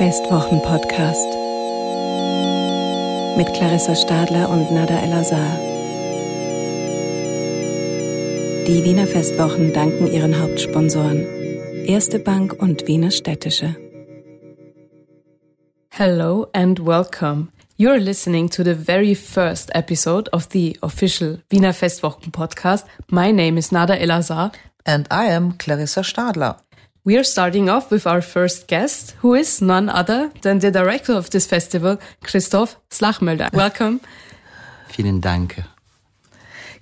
Festwochen-Podcast mit Clarissa Stadler und Nada El-Azhar. Die Wiener Festwochen danken ihren Hauptsponsoren Erste Bank und Wiener Städtische. Hello and welcome. You're listening to the very first episode of the official Wiener Festwochen podcast. My name is Nada El-Azhar. And I am Clarissa Stadler. We are starting off with our first guest, who is none other than the director of this festival, Christoph Slagmuylder. Welcome. Vielen Dank.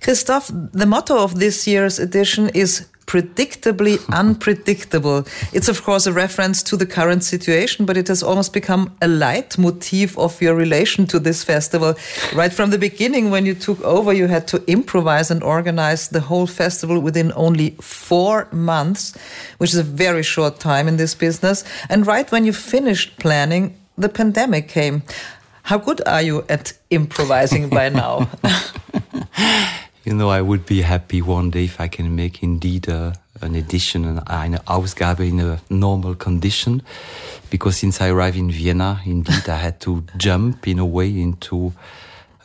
Christoph, the motto of this year's edition is predictably unpredictable. It's, of course, a reference to the current situation, but it has almost become a leitmotif of your relation to this festival. Right from the beginning, when you took over, you had to improvise and organize the whole festival within only four months, which is a very short time in this business. And right when you finished planning, the pandemic came. How good are you at improvising by now? You know, I would be happy one day if I can make indeed a, an edition, eine Ausgabe in a normal condition. Because since I arrived in Vienna, indeed, I had to jump in a way into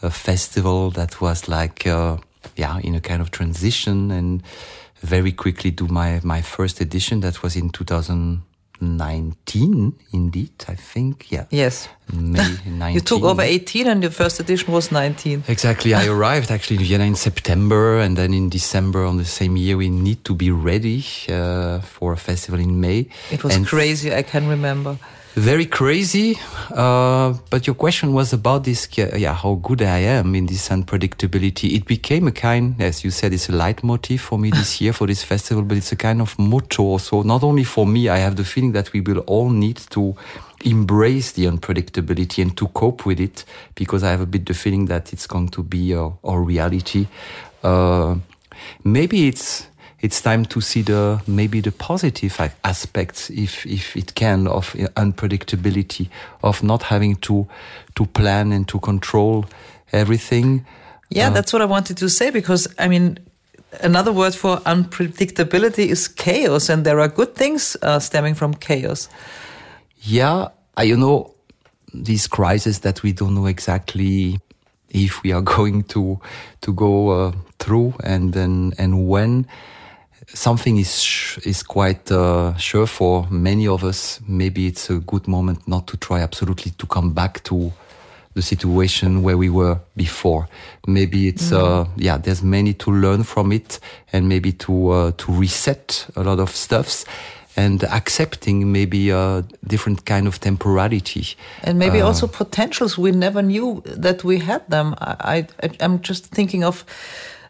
a festival that was like, uh, yeah, in a kind of transition and very quickly do my, my first edition. That was in 2000. 19 indeed i think yeah. Yes. May 19 you took over 18 and your first edition was 19 exactly i arrived actually in vienna in september and then in december on the same year we need to be ready uh, for a festival in may. It was and crazy i can remember very crazy. Uh, but your question was about this, yeah, how good I am in this unpredictability. It became a kind, as you said, it's a leitmotif for me this year for this festival, but it's a kind of motto. So not only for me, I have the feeling that we will all need to embrace the unpredictability and to cope with it because I have a bit the feeling that it's going to be a, a reality. Uh, maybe it's it's time to see the maybe the positive aspects, if if it can, of unpredictability, of not having to to plan and to control everything. Yeah, uh, that's what I wanted to say because I mean. Another word for unpredictability is chaos, and there are good things uh, stemming from chaos. Yeah, you know, these crises that we don't know exactly if we are going to to go uh, through and then and when something is is quite uh, sure for many of us. Maybe it's a good moment not to try absolutely to come back to the situation where we were before. Maybe it's mm. uh, yeah. There's many to learn from it, and maybe to uh, to reset a lot of stuffs. And accepting maybe a different kind of temporality, and maybe uh, also potentials we never knew that we had them. I, I I'm just thinking of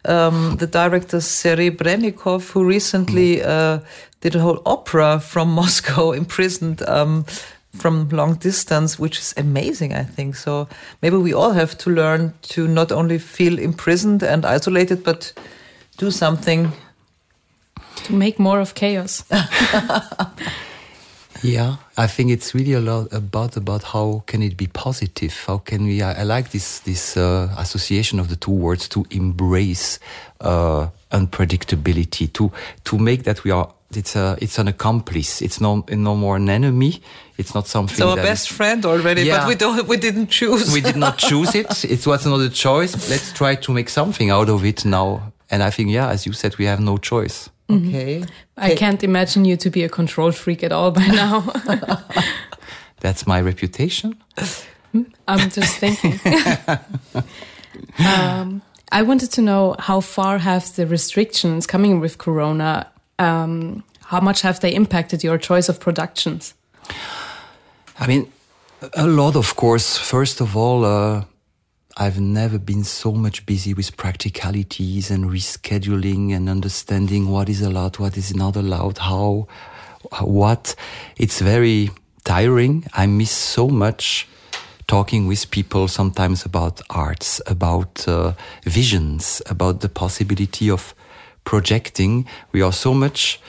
um, the director Serebrennikov, who recently mm. uh, did a whole opera from Moscow, imprisoned um, from long distance, which is amazing, I think. So maybe we all have to learn to not only feel imprisoned and isolated, but do something to make more of chaos. Yeah, I think it's really a lot about about how can it be positive? How can we? I, I like this this uh, association of the two words to embrace uh, unpredictability, to to make that we are. It's a it's an accomplice. It's no no more an enemy. It's not something. So a best is, friend already, yeah, but we don't we didn't choose. we did not choose it. It was another choice. Let's try to make something out of it now. And I think, yeah, as you said, we have no choice. Mm-hmm. Okay. I can't imagine you to be a control freak at all by now. That's my reputation. Hmm? I'm just thinking. um, I wanted to know how far have the restrictions coming with Corona, um, how much have they impacted your choice of productions? I mean, a lot, of course. First of all, uh, I've never been so much busy with practicalities and rescheduling and understanding what is allowed, what is not allowed, how, what. It's very tiring. I miss so much talking with people sometimes about arts, about uh, visions, about the possibility of projecting. We are so much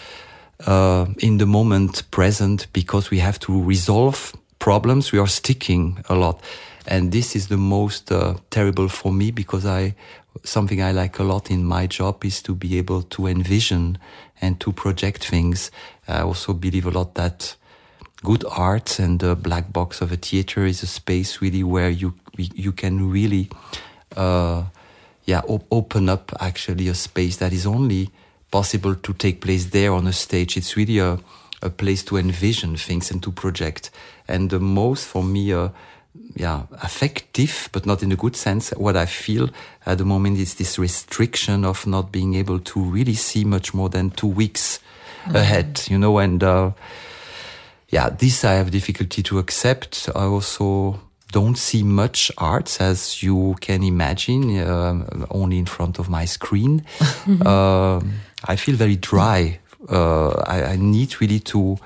uh, in the moment present because we have to resolve problems. We are sticking a lot. And this is the most uh, terrible for me because I, something I like a lot in my job is to be able to envision and to project things. I also believe a lot that good art and the black box of a theater is a space really where you you can really uh, yeah op open up actually a space that is only possible to take place there on a stage it's really a, a place to envision things and to project and the most for me uh, yeah affective but not in a good sense what i feel at the moment is this restriction of not being able to really see much more than two weeks mm -hmm. ahead you know and uh, yeah, this I have difficulty to accept. I also don't see much arts as you can imagine, uh, only in front of my screen. uh, I feel very dry. Uh, I, I, need really to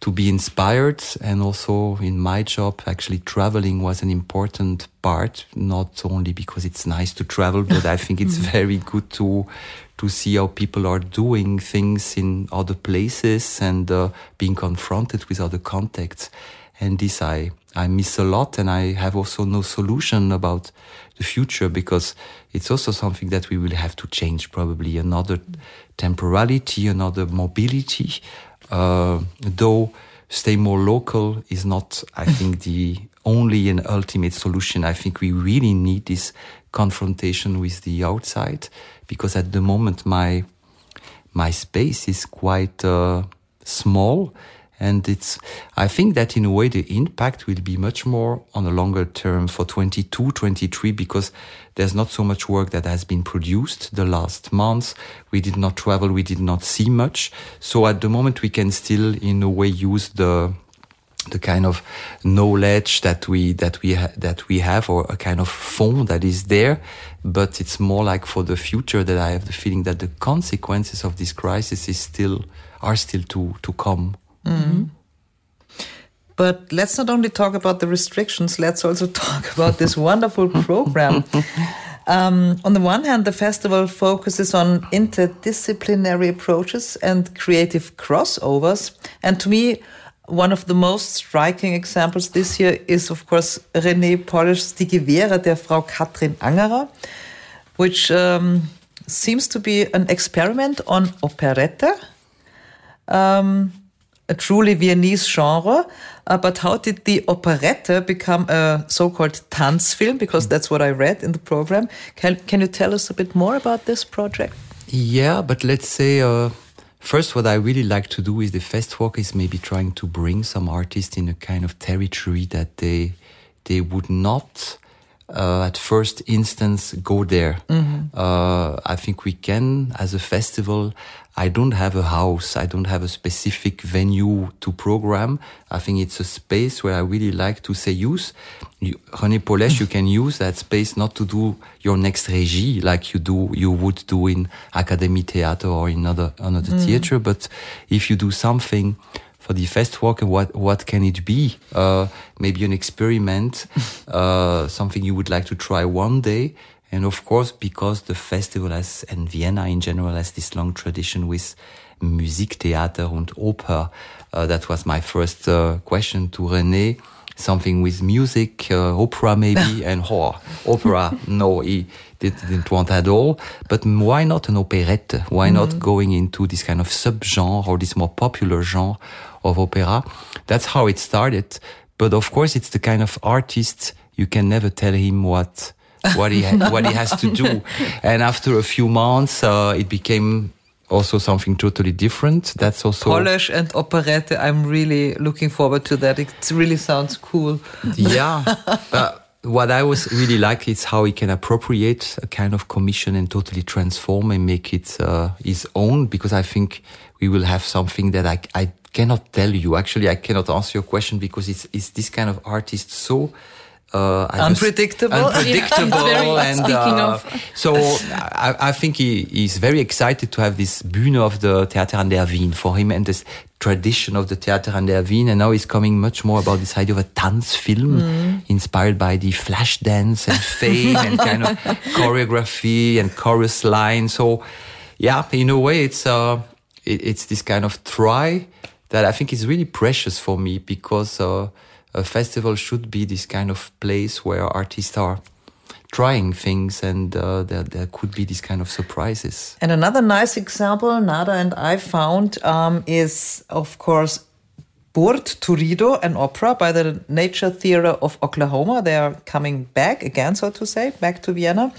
to be inspired, and also in my job, actually traveling was an important part. Not only because it's nice to travel, but I think it's very good to to see how people are doing things in other places and uh, being confronted with other contexts. And this I, I miss a lot. And I have also no solution about the future because it's also something that we will have to change probably another temporality, another mobility. Uh, though stay more local is not, I think, the only and ultimate solution. I think we really need this confrontation with the outside because at the moment my my space is quite uh, small and it's i think that in a way the impact will be much more on a longer term for 22 23 because there's not so much work that has been produced the last months. We did not travel we did not see much. So at the moment we can still in a way use the the kind of knowledge that we that we that we have or a kind of form that is there. But it's more like for the future that i have the feeling that the consequences of this crisis is still are still to to come mm -hmm. but let's not only talk about the restrictions let's also talk about this wonderful program. Um, on the one hand the festival focuses on interdisciplinary approaches and creative crossovers. And to me one of the most striking examples this year is, of course, René Pollesch's Die Gewehre der Frau Kathrin Angerer, which um, seems to be an experiment on operette, um, a truly Viennese genre. Uh, but how did the operetta become a so-called dance Tanzfilm? Because that's what I read in the program. Can, can you tell us a bit more about this project? Yeah, but let's say... Uh First, what I really like to do with the Festwoche is maybe trying to bring some artists in a kind of territory that they they would not uh, at first instance go there. Mm -hmm. uh, I think we can, as a festival, I don't have a house. I don't have a specific venue to program. I think it's a space where I really like to say use. You, René Pollesch, you can use that space not to do your next régie like you do, you would do in Akademietheater or in another, another mm. theater. But if you do something for the Festwoche, what, what can it be? Uh, maybe an experiment, uh, something you would like to try one day and of course, because the festival has, and Vienna in general has this long tradition with Musiktheater and opera uh, that was my first uh, question to René. Something with music, uh, opera maybe, and horror. Opera, no, he didn't want at all. But why not an operette? Why mm -hmm. not going into this kind of subgenre or this more popular genre of opera? That's how it started. But of course, it's the kind of artist you can never tell him what what he what he has to do. And after a few months, uh, it became also something totally different. That's also Pollesch and operette. I'm really looking forward to that. It really sounds cool. Yeah. uh, what I was really like is how he can appropriate a kind of commission and totally transform and make it uh, his own. Because I think we will have something that I I cannot tell you. Actually, I cannot answer your question because it's it's this kind of artist so uh, unpredictable, unpredictable, yeah. and uh, so I, I, think he is very excited to have this Bühne of the Theater an der Wien for him and this tradition of the Theater an der Wien, and now he's coming much more about this idea of a Tanzfilm mm. inspired by the flash dance and fame and kind of choreography and chorus line. So, yeah, in a way, it's uh, it, it's this kind of try that I think is really precious for me because. Uh, a festival should be this kind of place where artists are trying things and uh, there, there could be these kind of surprises. And another nice example Nada and I found um, is, of course, Geburt Turrido, an opera by the Nature Theatre of Oklahoma. They are coming back again, so to say, back to Vienna.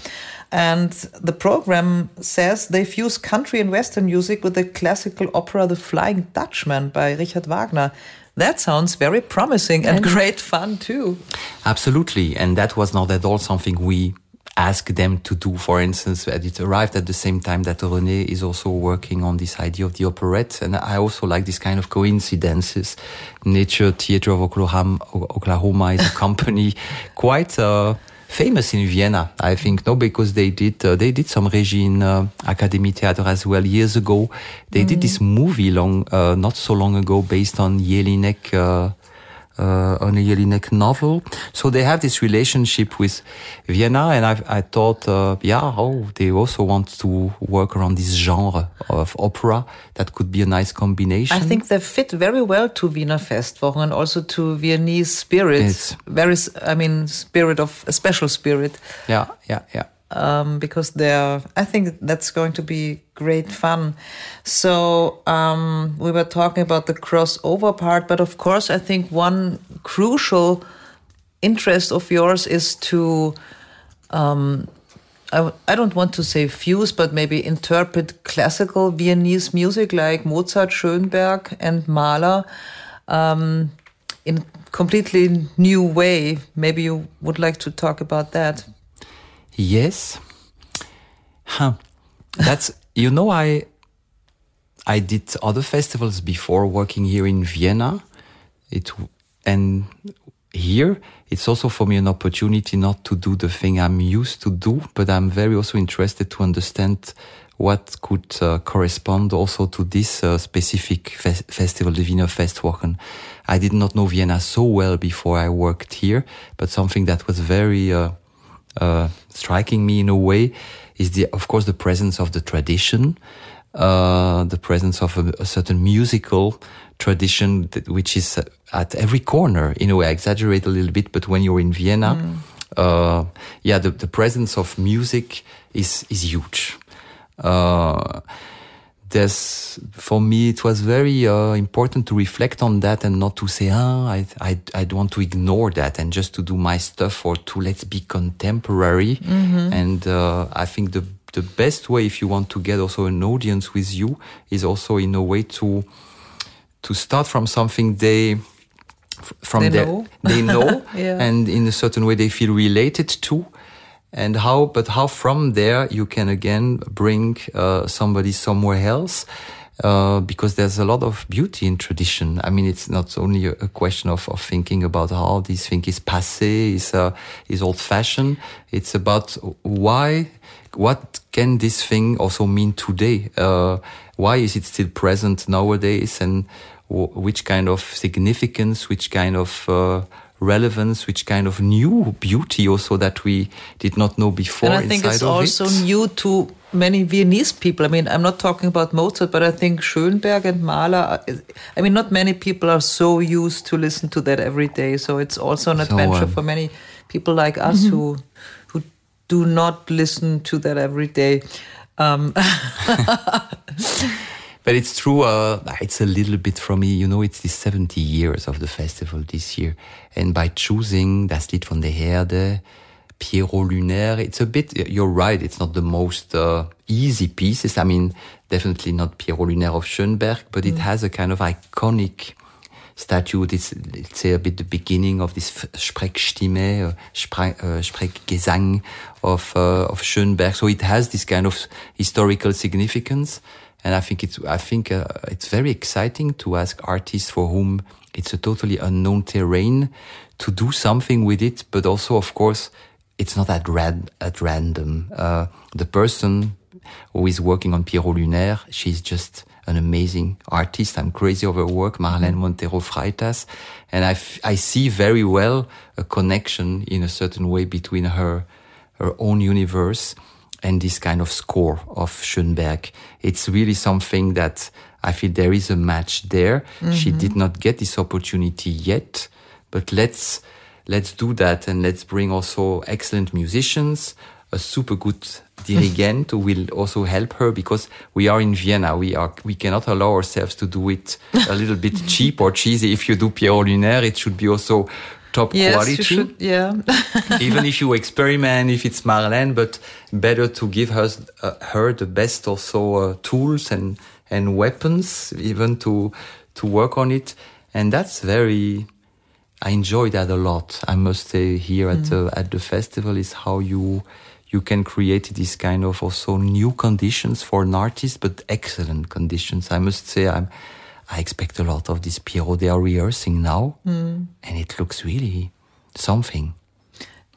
And the program says they fuse country and Western music with the classical opera The Flying Dutchman by Richard Wagner. That sounds very promising and, and great fun too. Absolutely. And that was not at all something we asked them to do. For instance, it arrived at the same time that René is also working on this idea of the operette. And I also like this kind of coincidences. Nature Theatre of Oklahoma, Oklahoma is a company quite, uh, famous in Vienna, I think, no, because they did uh, they did some Regie in uh, Akademietheater as well years ago. They mm. did this movie long, uh, not so long ago, based on Jelinek uh, on a Jelinek novel. So they have this relationship with Vienna, and I, I thought, uh, yeah, oh, they also want to work around this genre of opera. That could be a nice combination. I think they fit very well to Wiener Festwochen and also to Viennese spirit. It's, very, I mean, spirit of a special spirit. Yeah, yeah, yeah um, because they're, I think that's going to be great fun. So um, we were talking about the crossover part, but of course, I think one crucial interest of yours is to, um, I, I don't want to say fuse, but maybe interpret classical Viennese music like Mozart, Schönberg, and Mahler um, in completely new way. Maybe you would like to talk about that. Yes. Huh. That's you know I I did other festivals before working here in Vienna. It and here it's also for me an opportunity not to do the thing I'm used to do, but I'm very also interested to understand what could uh, correspond also to this uh, specific fe festival, the Wiener Festwochen. I did not know Vienna so well before I worked here, but something that was very uh, uh, striking me in a way is the, of course, the presence of the tradition, uh, the presence of a, a certain musical tradition that, which is at every corner. In a way, I exaggerate a little bit, but when you're in Vienna, mm. uh, yeah, the, the presence of music is is huge. Uh, there's for me it was very uh, important to reflect on that and not to say ah I, I I want to ignore that and just to do my stuff or to let's be contemporary mm-hmm. and uh, I think the the best way if you want to get also an audience with you is also in a way to to start from something they from they know, they know yeah. and in a certain way they feel related to and how but how from there you can again bring uh, somebody somewhere else uh, because there's a lot of beauty in tradition. I mean, it's not only a, question of, of thinking about how this thing is passé, is uh, is old fashioned. It's about why, what can this thing also mean today? Uh, why is it still present nowadays, and which kind of significance, which kind of uh, relevance, which kind of new beauty also that we did not know before. And I think it's also it. new to many Viennese people. I mean, I'm not talking about Mozart, but I think Schönberg and Mahler. I mean, not many people are so used to listen to that every day. So it's also an adventure so, um, for many people like us mm -hmm. who who do not listen to that every day. Um, But it's true, uh, it's a little bit from me, you know, it's the 70 years of the festival this year. And by choosing Das Lied von der Erde, Pierrot Lunaire, it's a bit, you're right, it's not the most uh, easy pieces. I mean, definitely not Pierrot Lunaire of Schönberg, but it mm. has a kind of iconic statue. It's, let's say, a bit the beginning of this Sprechstimme, uh, Spre uh, Sprechgesang of, uh, of Schönberg. So it has this kind of historical significance. And I think it's, I think uh, it's very exciting to ask artists for whom it's a totally unknown terrain to do something with it. But also, of course, it's not at, rad, at random. Uh, the person who is working on Pierrot Lunaire, she's just an amazing artist. I'm crazy over her work, Marlene Montero Freitas. And I, I see very well a connection in a certain way between her, her own universe and this kind of score of Schönberg. It's really something that I feel there is a match there. Mm-hmm. She did not get this opportunity yet, but let's let's do that and let's bring also excellent musicians, a super good dirigent who will also help her because we are in Vienna. We are we cannot allow ourselves to do it a little bit cheap or cheesy. If you do Pierrot Lunaire, it should be also top yes, quality. Should, yeah. Even if you experiment, if it's Marlene, but better to give her uh, her the best also uh, tools and and weapons, even to to work on it. And that's very. I enjoy that a lot. I must say here at mm. the at the festival is how you you can create this kind of also new conditions for an artist, but excellent conditions. I must say I'm I expect a lot of this Pierrot they are rehearsing now, mm. and it looks really something.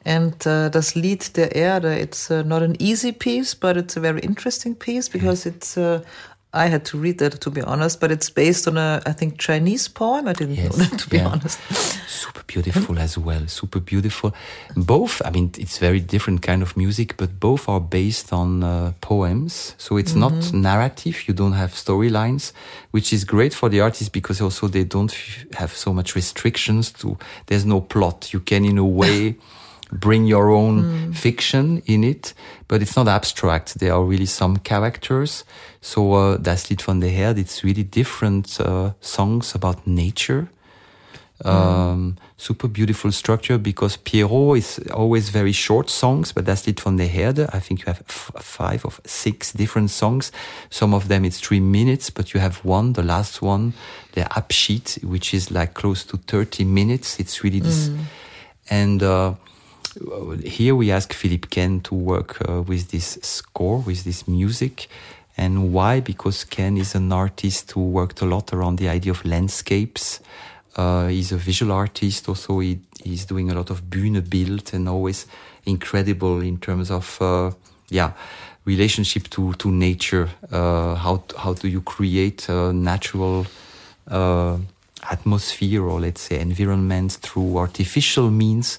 And uh, das Lied der Erde, it's uh, not an easy piece, but it's a very interesting piece because yes. it's uh, I had to read that to be honest, but it's based on a I think Chinese poem. I didn't yes. know that to be yeah. honest. Super beautiful as well. Super beautiful. Both, I mean, it's very different kind of music, but both are based on uh, poems. So it's mm -hmm. not narrative. You don't have storylines, which is great for the artist because also they don't have so much restrictions to. There's no plot. You can in a way. bring your own mm. fiction in it, but it's not abstract. There are really some characters. So uh, Das Lied von der Erde, it's really different uh, songs about nature. Mm. Um, super beautiful structure because Pierrot is always very short songs, but Das Lied von der Erde, I think you have five or six different songs. Some of them it's three minutes, but you have one, the last one, the Abschied, which is like close to 30 minutes. It's really this, mm. and, uh, here we ask Philippe Quesne to work uh, with this score, with this music. And why? Because Quesne is an artist who worked a lot around the idea of landscapes. Uh, he's a visual artist. Also, he, he's doing a lot of Bühnenbild and always incredible in terms of, uh, yeah, relationship to, to nature. Uh, how, how do you create a natural, uh, atmosphere or let's say environment through artificial means?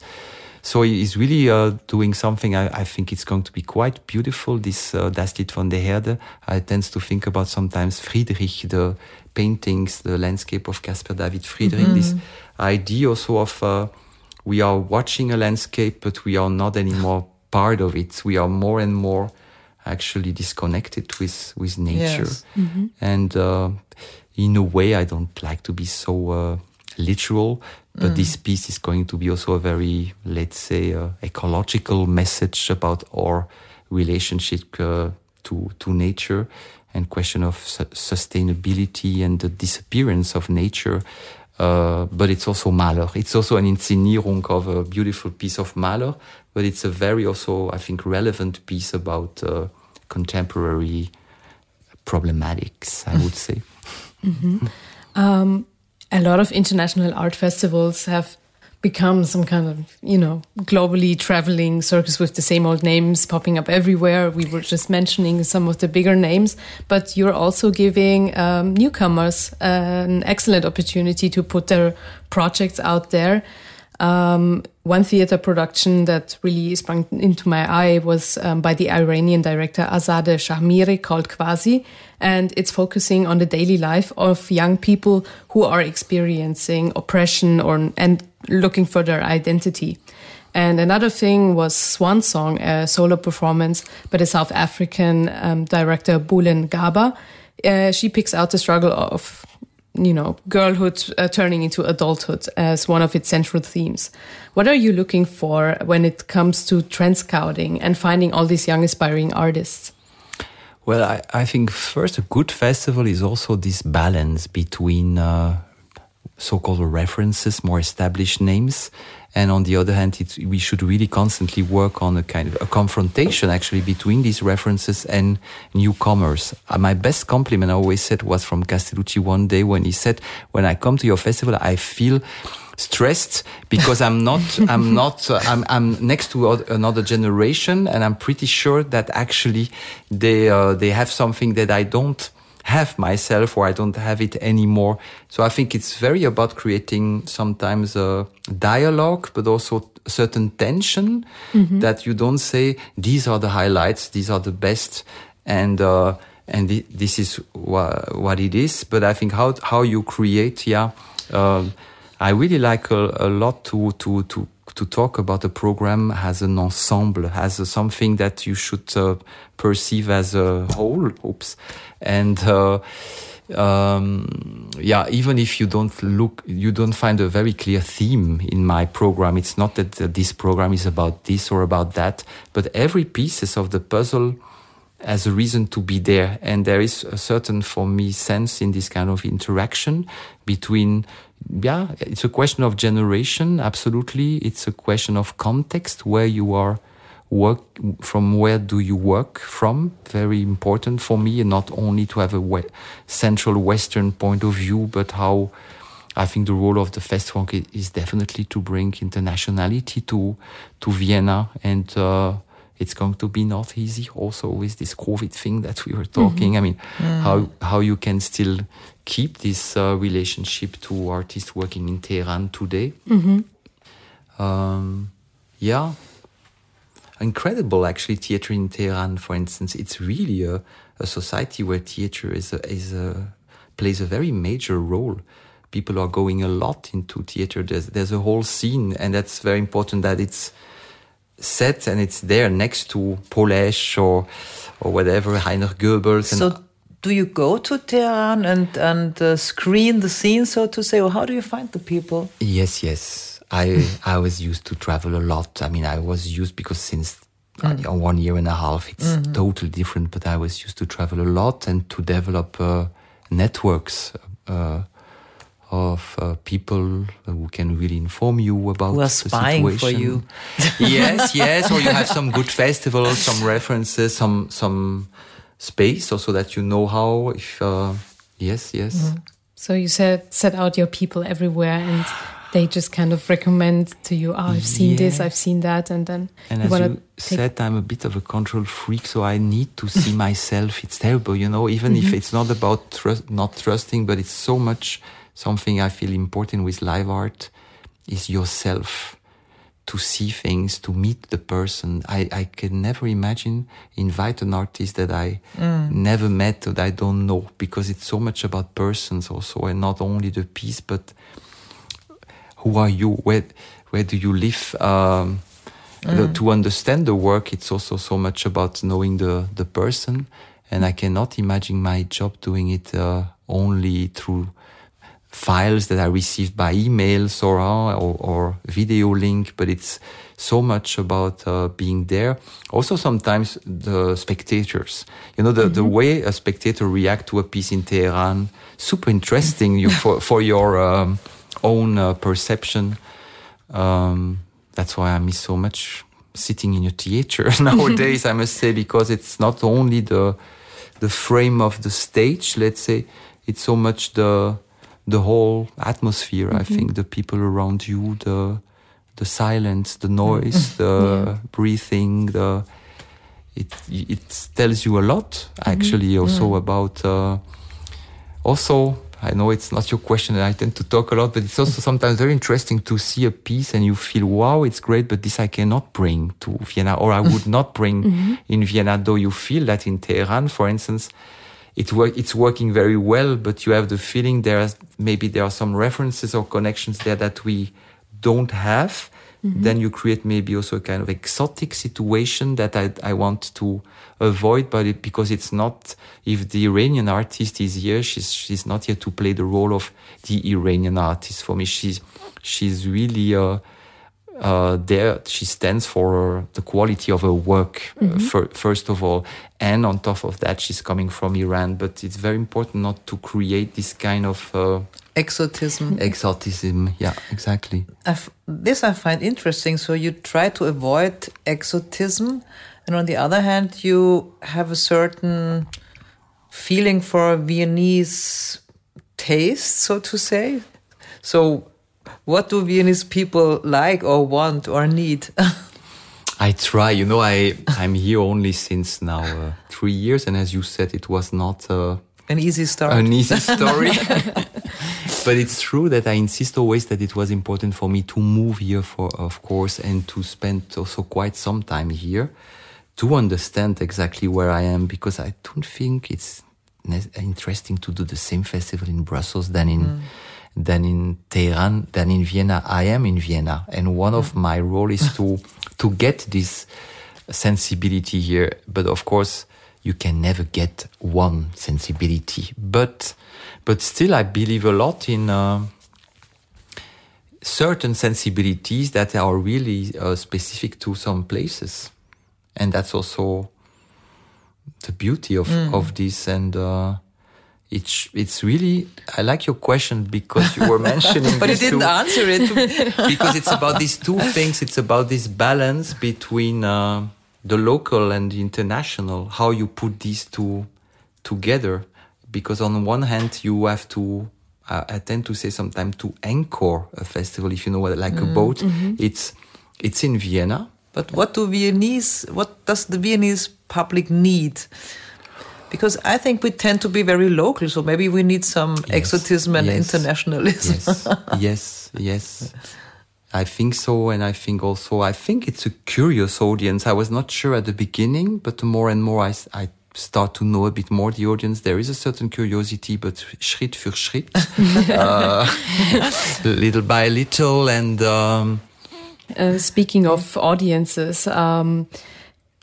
So he's really uh, doing something. I, I, think it's going to be quite beautiful. This uh, Das Lied von der Erde. I tend to think about sometimes Friedrich, the paintings, the landscape of Caspar David Friedrich. Mm -hmm. This idea also of uh, we are watching a landscape, but we are not anymore part of it. We are more and more actually disconnected with with nature. Yes. Mm -hmm. And uh, in a way, I don't like to be so uh, literal, but mm. this piece is going to be also a very, let's say, uh, ecological message about our relationship uh, to to nature and question of su sustainability and the disappearance of nature. Uh, but it's also Mahler. It's also an Inszenierung of a beautiful piece of Mahler, but it's a very also, I think, relevant piece about uh, contemporary problematics, I would say. Mm -hmm. um, a lot of international art festivals have become some kind of, you know, globally traveling circus with the same old names popping up everywhere. We were just mentioning some of the bigger names, but you're also giving um, newcomers uh, an excellent opportunity to put their projects out there. Um, one theater production that really sprung into my eye was um, by the Iranian director Azadeh Shahmiri called Quasi. And it's focusing on the daily life of young people who are experiencing oppression or, and looking for their identity. And another thing was Swan Song, a solo performance by the South African um, director Buhle Ngaba. Uh, she picks out the struggle of you know, girlhood uh, turning into adulthood as one of its central themes. What are you looking for when it comes to trend scouting and finding all these young aspiring artists? Well, I, I think first a good festival is also this balance between uh, so-called references, more established names, and on the other hand, we should really constantly work on a kind of a confrontation actually between these references and newcomers. Uh, my best compliment I always said was from Castellucci one day when he said, when I come to your festival, I feel stressed because I'm not, I'm not, uh, I'm, I'm next to another generation and I'm pretty sure that actually they, uh, they have something that I don't have myself or I don't have it anymore. So I think it's very about creating sometimes a dialogue, but also a certain tension mm-hmm. that you don't say, these are the highlights, these are the best. And, uh, and th- this is wha- what it is. But I think how, how you create, yeah, um, I really like a, a lot to, to, to, to talk about a program as an ensemble, as a, something that you should uh, perceive as a whole. Oops, and. Uh, um, yeah, even if you don't look, you don't find a very clear theme in my program. It's not that this program is about this or about that, but every pieces of the puzzle has a reason to be there. And there is a certain, for me, sense in this kind of interaction between, yeah, it's a question of generation, absolutely. It's a question of context, where you are work from where do you work from very important for me and not only to have a we central western point of view but how i think the role of the festival is definitely to bring internationality to to vienna and uh, it's going to be not easy also with this covid thing that we were talking mm -hmm. i mean mm. how how you can still keep this uh, relationship to artists working in tehran today. Mm -hmm. um, yeah. Incredible actually theater in Tehran for instance. It's really a, a society where theater is a, is a, plays a very major role. People are going a lot into theater. There's, there's a whole scene and that's very important that it's set and it's there next to Pollesch or or whatever Heinrich Goebbels so do you go to Tehran and and uh, screen the scene so to say or how do you find the people yes yes I I was used to travel a lot. I mean, I was used because since mm. uh, one year and a half, it's mm -hmm. totally different. But I was used to travel a lot and to develop uh, networks uh, of uh, people who can really inform you about who are the spying situation. for you. yes, yes. Or you have some good festivals, some references, some some space, also that you know how. If uh, yes, yes. Mm. So you set set out your people everywhere and they just kind of recommend to you, oh, I've seen yeah. this, I've seen that, and then and you as you said, I'm a bit of a control freak, so I need to see myself. It's terrible, you know. Even mm -hmm. if mm-hmm. it's not about trust, not trusting, but it's so much something I feel important with live art is yourself to see things, to meet the person. I, I can never imagine invite an artist that I mm. never met, that I don't know, because it's so much about persons also, and not only the piece, but who are you? Where where do you live? Um, mm. To understand the work, it's also so much about knowing the the person, and I cannot imagine my job doing it uh, only through files that I received by email, or, or, or video link, but it's so much about uh, being there. Also, sometimes the spectators, you know, the, mm -hmm. the mm-hmm. way a spectator react to a piece in Tehran, super interesting you for, for your, um, own uh, perception. Um, that's why I miss so much sitting in a theater nowadays. I must say because it's not only the the frame of the stage. Let's say it's so much the the whole atmosphere. Mm -hmm. I mm-hmm. think the people around you, the the silence, the noise, mm-hmm. the yeah. breathing, the it it tells you a lot actually. Mm -hmm. Also yeah. about uh, also I know it's not your question and I tend to talk a lot, but it's also sometimes very interesting to see a piece and you feel, wow, it's great, but this I cannot bring to Vienna or I would not bring mm -hmm. in Vienna, though you feel that in Tehran, for instance, it work, it's working very well, but you have the feeling there are, maybe there are some references or connections there that we don't have. Mm -hmm. Then you create maybe also a kind of exotic situation that I, I want to avoid, but it, because it's not, if the Iranian artist is here, she's, she's not here to play the role of the Iranian artist for me. She's, she's really, uh, uh, there she stands for the quality of her work mm -hmm. for, first of all. And on top of that she's coming from iran but it's very important not to create this kind of uh, exotism. exotism. Yeah exactly. This i find interesting. So you try to avoid exotism and on the other hand, you have a certain feeling for Viennese taste, so to say. So, what do Viennese people like or want or need? I try. You know, I I'm here only since now uh, three years, and as you said, it was not uh, an easy start. An easy story. but it's true that I insist always that it was important for me to move here, for of course, and to spend also quite some time here to understand exactly where I am because I don't think it's interesting to do the same festival in Brussels than in mm. Than in Tehran, than in Vienna. I am in Vienna, and one of my role is to to get this sensibility here. But of course, you can never get one sensibility. But but still, I believe a lot in. Uh, certain sensibilities that are really uh, specific to some places and that's also the beauty of Mm. of this and uh, it's it's really I like your question because you were mentioning But you didn't two- answer it. because it's about these two things. It's about this balance between uh, the local and the international how you put these two together. Because on one hand you have to uh, I tend to say sometimes to anchor a festival if you know what like a boat. it's it's in Vienna. But what do Viennese, what does the Viennese public need? Because I think we tend to be very local, so maybe we need some Yes, exotism and yes, internationalism. Yes, yes, yes. I think so, and I think also I think it's a curious audience. I was not sure at the beginning, but the more and more I start to know a bit more the audience, there is a certain curiosity, but Schritt für Schritt, uh, little by little, and um, Uh, speaking of audiences, um,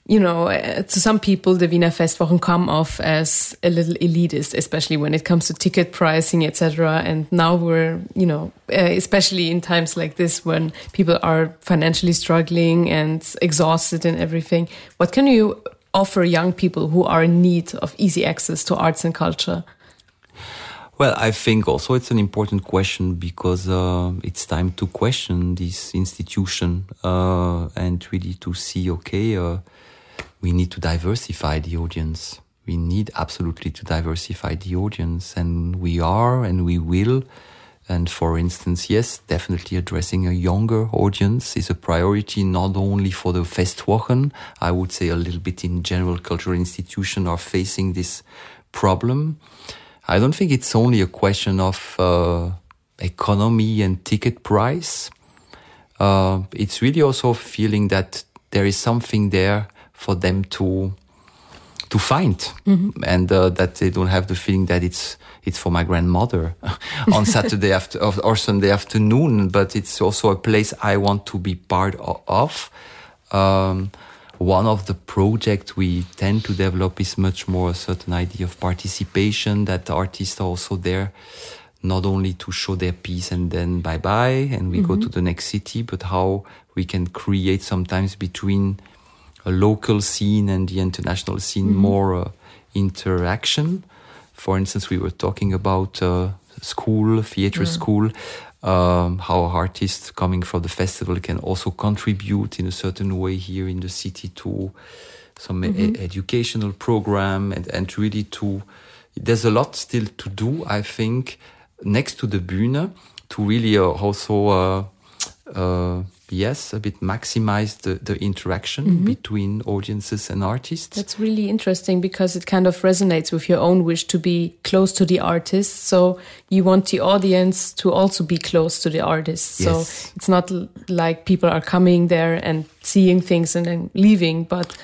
you know, uh, to some people, the Wiener Festwochen come off as a little elitist, especially when it comes to ticket pricing, etc. And now we're, you know, uh, especially in times like this when people are financially struggling and exhausted and everything. What can you offer young people who are in need of easy access to arts and culture? Well, I think also it's an important question because uh, it's time to question this institution uh, and really to see, okay, we need to diversify the audience. We need absolutely to diversify the audience, and we are, and we will. And for instance, yes, definitely addressing a younger audience is a priority not only for the Festwochen. I would say a little bit in general, cultural institutions are facing this problem. I don't think it's only a question of uh, economy and ticket price. Uh, it's really also feeling that there is something there for them to to find, and uh, that they don't have the feeling that it's it's for my grandmother on Saturday after or, Sunday afternoon, but it's also a place I want to be part of. Um, one of the projects we tend to develop is much more a certain idea of participation that the artists are also there not only to show their piece and then bye bye and we go to the next city, but how we can create sometimes between a local scene and the international scene more uh, interaction. For instance, we were talking about uh, school, theater school, um, how artists coming from the festival can also contribute in a certain way here in the city to some e- educational program and, and really to there's a lot still to do i think next to the bühne to really uh, also uh, uh, yes a bit maximize the, the interaction mm-hmm. between audiences and artists That's really interesting because it kind of resonates with your own wish to be close to the artist. So you want the audience to also be close to the artist. Yes. So it's not like people are coming there and seeing things and then leaving, but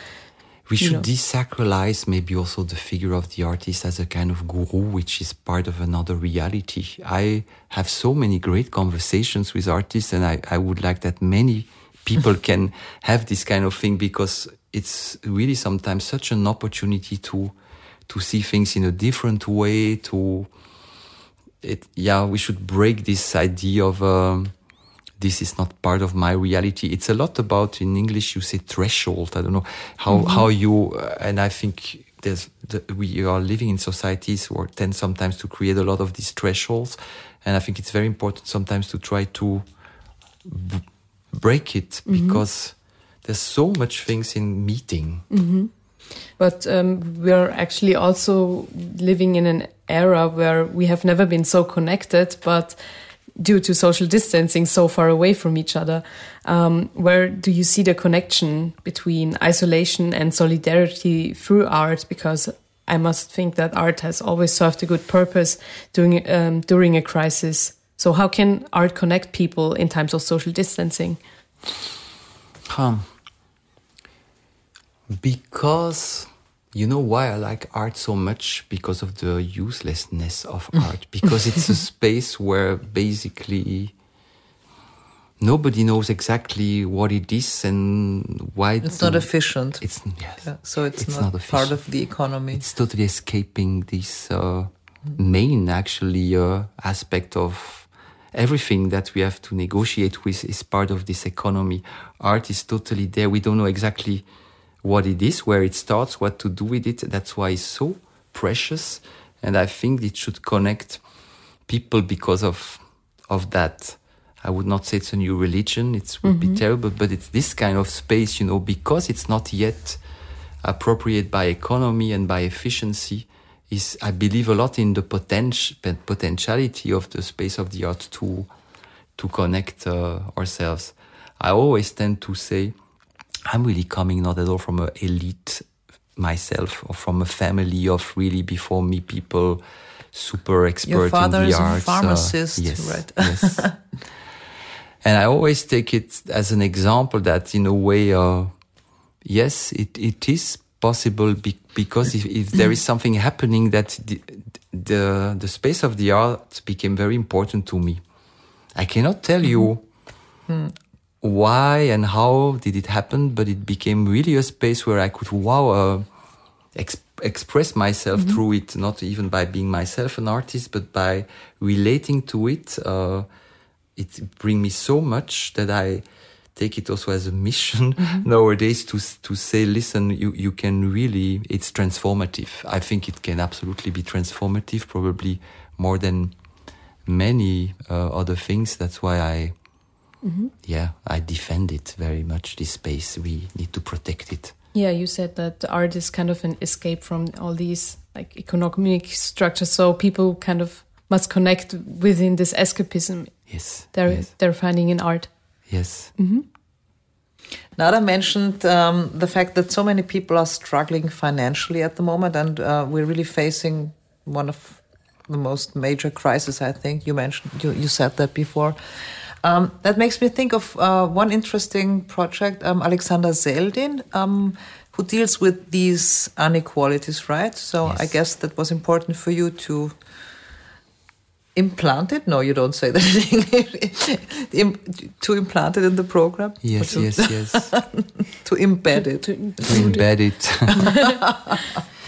we should know. desacralize maybe also the figure of the artist as a kind of guru, which is part of another reality. I have so many great conversations with artists, and I, I would like that many people can have this kind of thing because it's really sometimes such an opportunity to to see things in a different way. To it, yeah, we should break this idea of. Um, this is not part of my reality. It's a lot about in English you say threshold. I don't know how how you uh, and I think there's the, we are living in societies who tend sometimes to create a lot of these thresholds, and I think it's very important sometimes to try to b- break it because there's so much things in meeting. But um, we're actually also living in an era where we have never been so connected, but due to social distancing, so far away from each other. Um, where do you see the connection between isolation and solidarity through art? Because I must think that art has always served a good purpose during um, during a crisis. So how can art connect people in times of social distancing? Because you know why I like art so much? Because of the uselessness of art. Because it's a space where basically nobody knows exactly what it is and why. It's not efficient. It's yes. Yeah, so it's, It's not, not part of the economy. It's totally escaping this uh, main, actually, uh, aspect of everything that we have to negotiate with is part of this economy. Art is totally there. We don't know exactly what it is, where it starts, what to do with it. That's why it's so precious. And I think it should connect people because of, of that. I would not say it's a new religion. It would be terrible, but it's this kind of space, you know, because it's not yet appropriate by economy and by efficiency is I believe a lot in the potential potentiality of the space of the art to to connect uh, ourselves. I always tend to say I'm really coming not at all from an elite myself or from a family of really before me people super expert father in the is a arts. uh, pharmacist, yes, right? yes. and I always take it as an example that in a way, uh, yes, it, it is possible be, because if, if there is something happening that the, the, the space of the art became very important to me. I cannot tell you why and how did it happen, but it became really a space where I could, wow, uh, ex- express myself through it, not even by being myself an artist, but by relating to it. Uh, it brings me so much that I take it also as a mission nowadays to to say, listen, you you can really, it's transformative. I think it can absolutely be transformative, probably more than many uh, other things. That's why I, yeah, I defend it very much. This space, we need to protect it. Yeah, you said that art is kind of an escape from all these like economic structures. So people kind of must connect within this escapism Yes, they're yes, they're finding in art. yes. Nada mentioned um, the fact that so many people are struggling financially at the moment, and uh, we're really facing one of the most major crises. I think you mentioned you, you said that before. Um, that makes me think of uh, one interesting project, um, Alexander Zeldin, um, who deals with these inequalities, right? So I guess that was important for you to implant it. No, you don't say that in English. Im- to implant it in the program. Yes, to- yes, yes. to embed it. To, to embed it.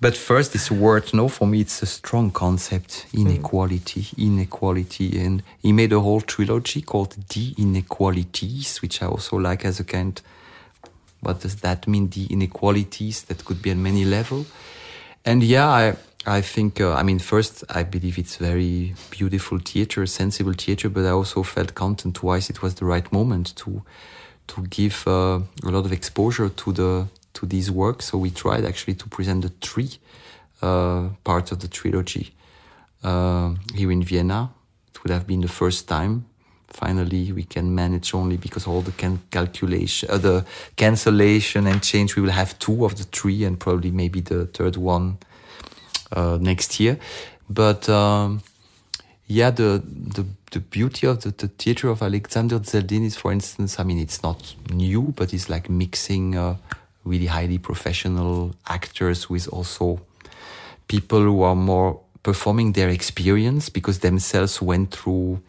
but first, this word, no, for me, it's a strong concept inequality, inequality. And he made a whole trilogy called The Inequalities, which I also like as a kind. What does that mean? The inequalities that could be on many level. And yeah, I, I think, uh, I mean, first, I believe it's very beautiful theater, sensible theater, but I also felt content wise it was the right moment to, to give uh, a lot of exposure to the, to this work. So we tried actually to present the three, uh, parts of the trilogy, uh, here in Vienna. It would have been the first time. Finally, we can manage only because all the can calculation, uh, the cancellation and change. We will have two of the three, and probably maybe the third one uh, next year. But um, yeah, the, the the beauty of the, the theater of Alexander Zeldin is, for instance, I mean, it's not new, but it's like mixing uh, really highly professional actors with also people who are more performing their experience because themselves went through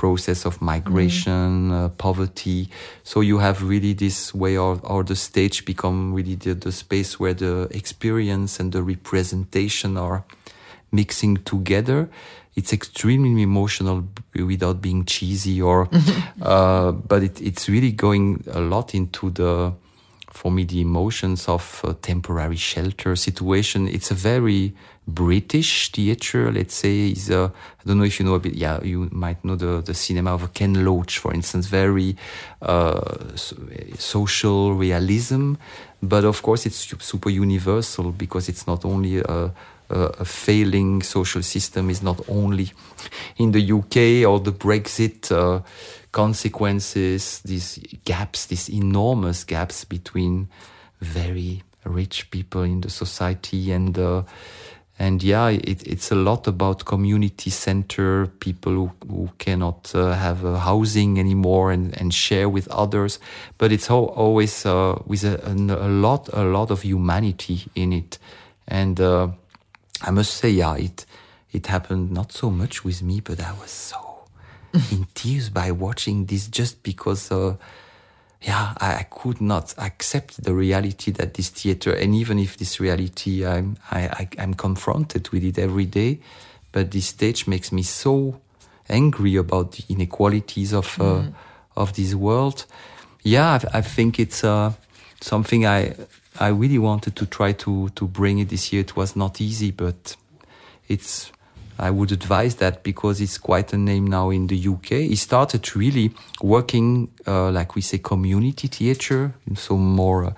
process of migration, uh, poverty. So you have really this way or, or the stage become really the, the space where the experience and the representation are mixing together. It's extremely emotional without being cheesy or, uh, but it, it's really going a lot into the, for me, the emotions of temporary shelter situation. It's a very British theater, let's say. Is uh, I don't know if you know a bit. Yeah, you might know the the cinema of Ken Loach, for instance. Very uh, social realism, but of course it's super universal because it's not only a, a, failing social system. Is not only in the UK or the Brexit. Uh, consequences, these gaps, these enormous gaps between very rich people in the society and uh, and yeah, it, it's a lot about community center, people who, who cannot uh, have a housing anymore and, and share with others. But it's all, always uh, with a, a, lot, a lot of humanity in it. And uh, I must say, yeah, it, it happened not so much with me, but I was so in tears by watching this just because uh, yeah, I, I, could not accept the reality that this theater, and even if this reality, I'm, I, I, am confronted with it every day, but this stage makes me so angry about the inequalities of uh, mm. of this world. Yeah, I, I think it's uh, something I I really wanted to try to to bring it this year. It was not easy, but it's I would advise that because it's quite a name now in the UK. He started really working, uh, like we say, community theatre, so more, uh,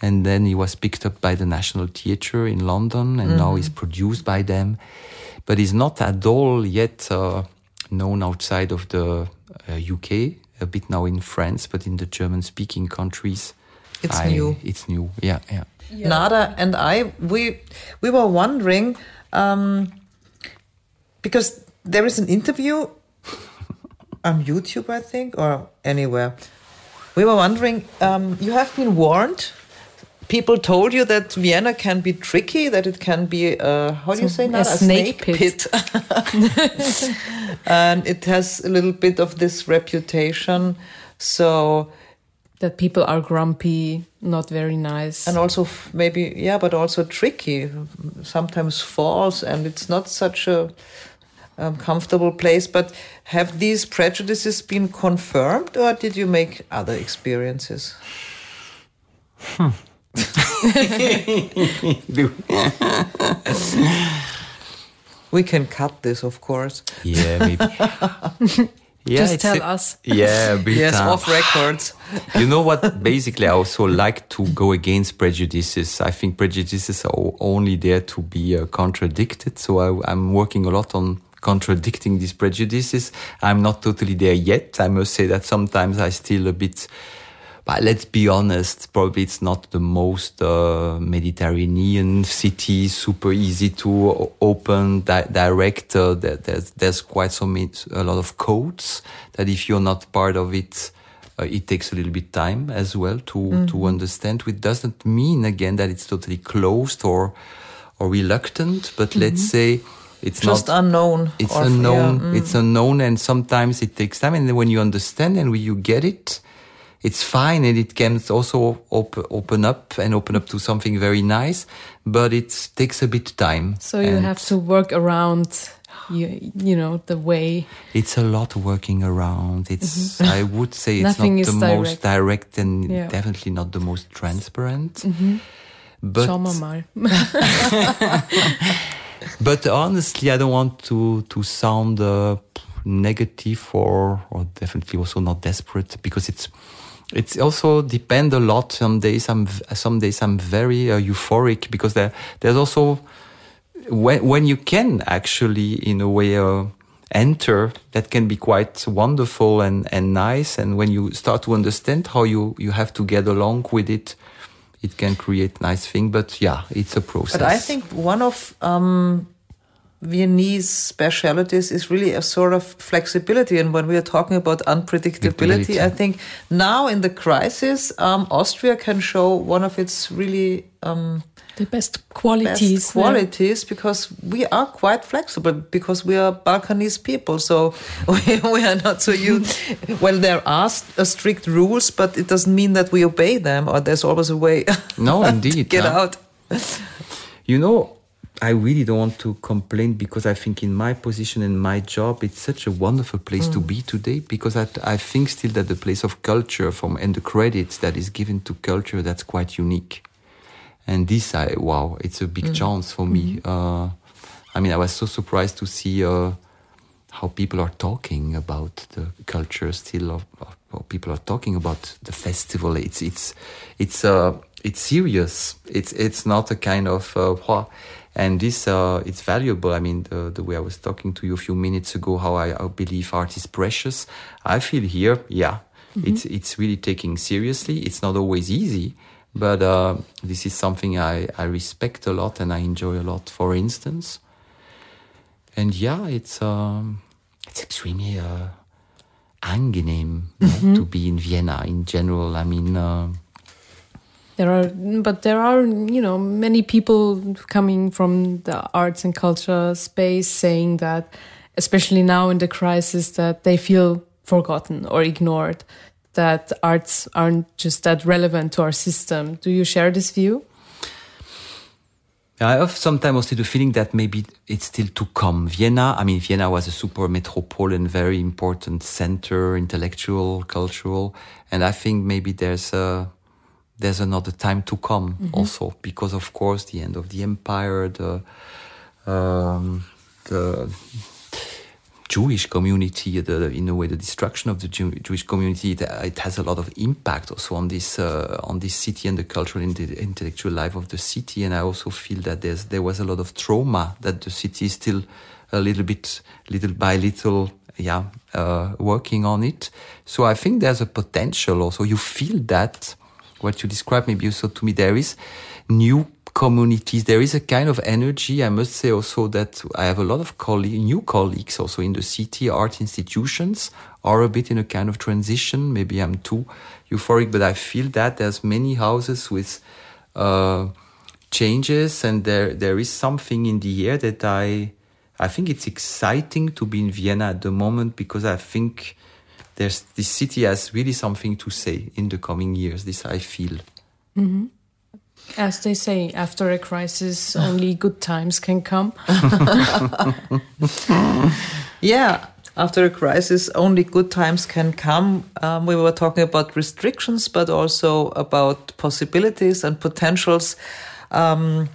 and then he was picked up by the National Theatre in London, and mm -hmm. now he's produced by them. But he's not at all yet uh, known outside of the UK. Uh, a bit now in France, but in the German-speaking countries, it's I, new. It's new. Yeah, yeah, yeah. Nada and I, we we were wondering. Um, because there is an interview on YouTube, I think, or anywhere. We were wondering, um, you have been warned. People told you that Vienna can be tricky, that it can be, uh, how do you say now? A, a snake, snake pit. pit. and it has a little bit of this reputation. So. That people are grumpy, not very nice. And also, maybe, yeah, but also tricky, sometimes false, and it's not such a um, comfortable place. But have these prejudices been confirmed, or did you make other experiences? Hmm. we can cut this, of course. Yeah, maybe. Yeah, Just tell us. Yeah, yes, off records. you know what? Basically, I also like to go against prejudices. I think prejudices are only there to be uh, contradicted. So I, I'm working a lot on contradicting these prejudices. I'm not totally there yet. I must say that sometimes I still a bit, but let's be honest, probably it's not the most uh, Mediterranean city, super easy to open, di direct. Uh, there's, there's quite some, a lot of codes that if you're not part of it, uh, it takes a little bit time as well to, mm to understand, which doesn't mean again that it's totally closed or, or reluctant, but mm -hmm. let's say, it's just not, unknown. It's unknown. Yeah, mm. It's unknown, and sometimes it takes time. And then when you understand and when you get it, it's fine, and it can also op open up and open up to something very nice. But it takes a bit time. So you have to work around. You, you know the way it's a lot working around it's mm -hmm. i would say it's not the direct. most direct and yeah. definitely not the most transparent mm -hmm. but mal. but honestly, I don't want to to sound uh, negative or or definitely also not desperate because it's it's also depend a lot. Some days I'm some days I'm very uh, euphoric because there there's also when when you can actually in a way. Uh, enter that can be quite wonderful and, and nice and when you start to understand how you, you have to get along with it it can create nice thing. But yeah, it's a process. But I think one of um, Viennese specialities is really a sort of flexibility. And when we are talking about unpredictability, I think now in the crisis, um, Austria can show one of its really um, the best qualities. Best qualities yeah. because we are quite flexible because we are Balkanese people. So we, we are not so used. well, there are uh, strict rules, but it doesn't mean that we obey them or there's always a way. No, indeed. get out. You know, I really don't want to complain because I think in my position in my job, it's such a wonderful place mm. to be today because I, I think still that the place of culture from and the credits that is given to culture that's quite unique. And this, I wow, it's a big mm. chance for me. Mm-hmm. Uh, I mean, I was so surprised to see uh, how people are talking about the culture still. People are talking about the festival. It's it's it's uh, it's serious. It's it's not a kind of uh, and this uh, it's valuable. I mean, the, the way I was talking to you a few minutes ago, how I, I believe art is precious. I feel here, yeah, mm -hmm. it's it's really taking seriously. It's not always easy but uh, this is something I, I respect a lot and I enjoy a lot. For instance, and yeah, it's um, it's extremely uh, angenehm mm-hmm. to be in Vienna in general. I mean. There are, but there are, you know, many people coming from the arts and culture space saying that, especially now in the crisis, that they feel forgotten or ignored, that arts aren't just that relevant to our system. Do you share this view? I have sometimes also the feeling that maybe it's still to come. Vienna, I mean, Vienna was a super metropolitan, very important center, intellectual, cultural, and I think maybe there's a there's another time to come mm -hmm. also because of course the end of the empire the um, the Jewish community, the, in a way, the destruction of the Jew, Jewish community, it, it, has a lot of impact also on this uh, on this city and the cultural and the intellectual life of the city. And I also feel that there's there was a lot of trauma that the city is still a little bit, little by little, yeah, uh, working on it. So I think there's a potential also. You feel that what you described maybe also to me there is new communities. There is a kind of energy i must say also that i have a lot of new colleagues also in the city art institutions are a bit in a kind of transition. Maybe i'm too euphoric but i feel that there's many houses with uh, changes and there there is something in the air that i i think it's exciting to be in vienna at the moment because i think there's this city has really something to say in the coming years. This I feel. Mm -hmm. As they say, after a crisis, only good times can come. yeah, after a crisis, only good times can come. Um, we were talking about restrictions, but also about possibilities and potentials. Um,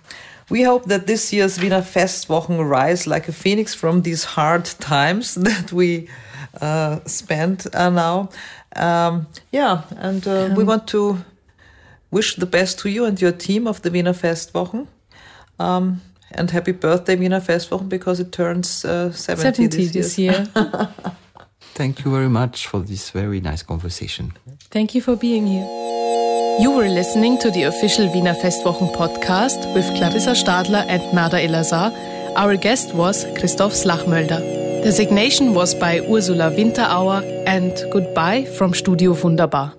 we hope that this year's Wiener Festwochen rise like a phoenix from these hard times that we spent uh, now. Um, yeah, and uh, we want to wish the best to you and your team of the Wiener Festwochen. Um, and happy birthday, Wiener Festwochen, because it turns uh, 70, 70 this, this year. Thank you very much for this very nice conversation. Thank you for being here. You were listening to the official Wiener Festwochen podcast with Clarissa Stadler and Nada Elazar. Our guest was Christoph Slagmuylder. Designation was by Ursula Winterauer and goodbye from Studio Wunderbar.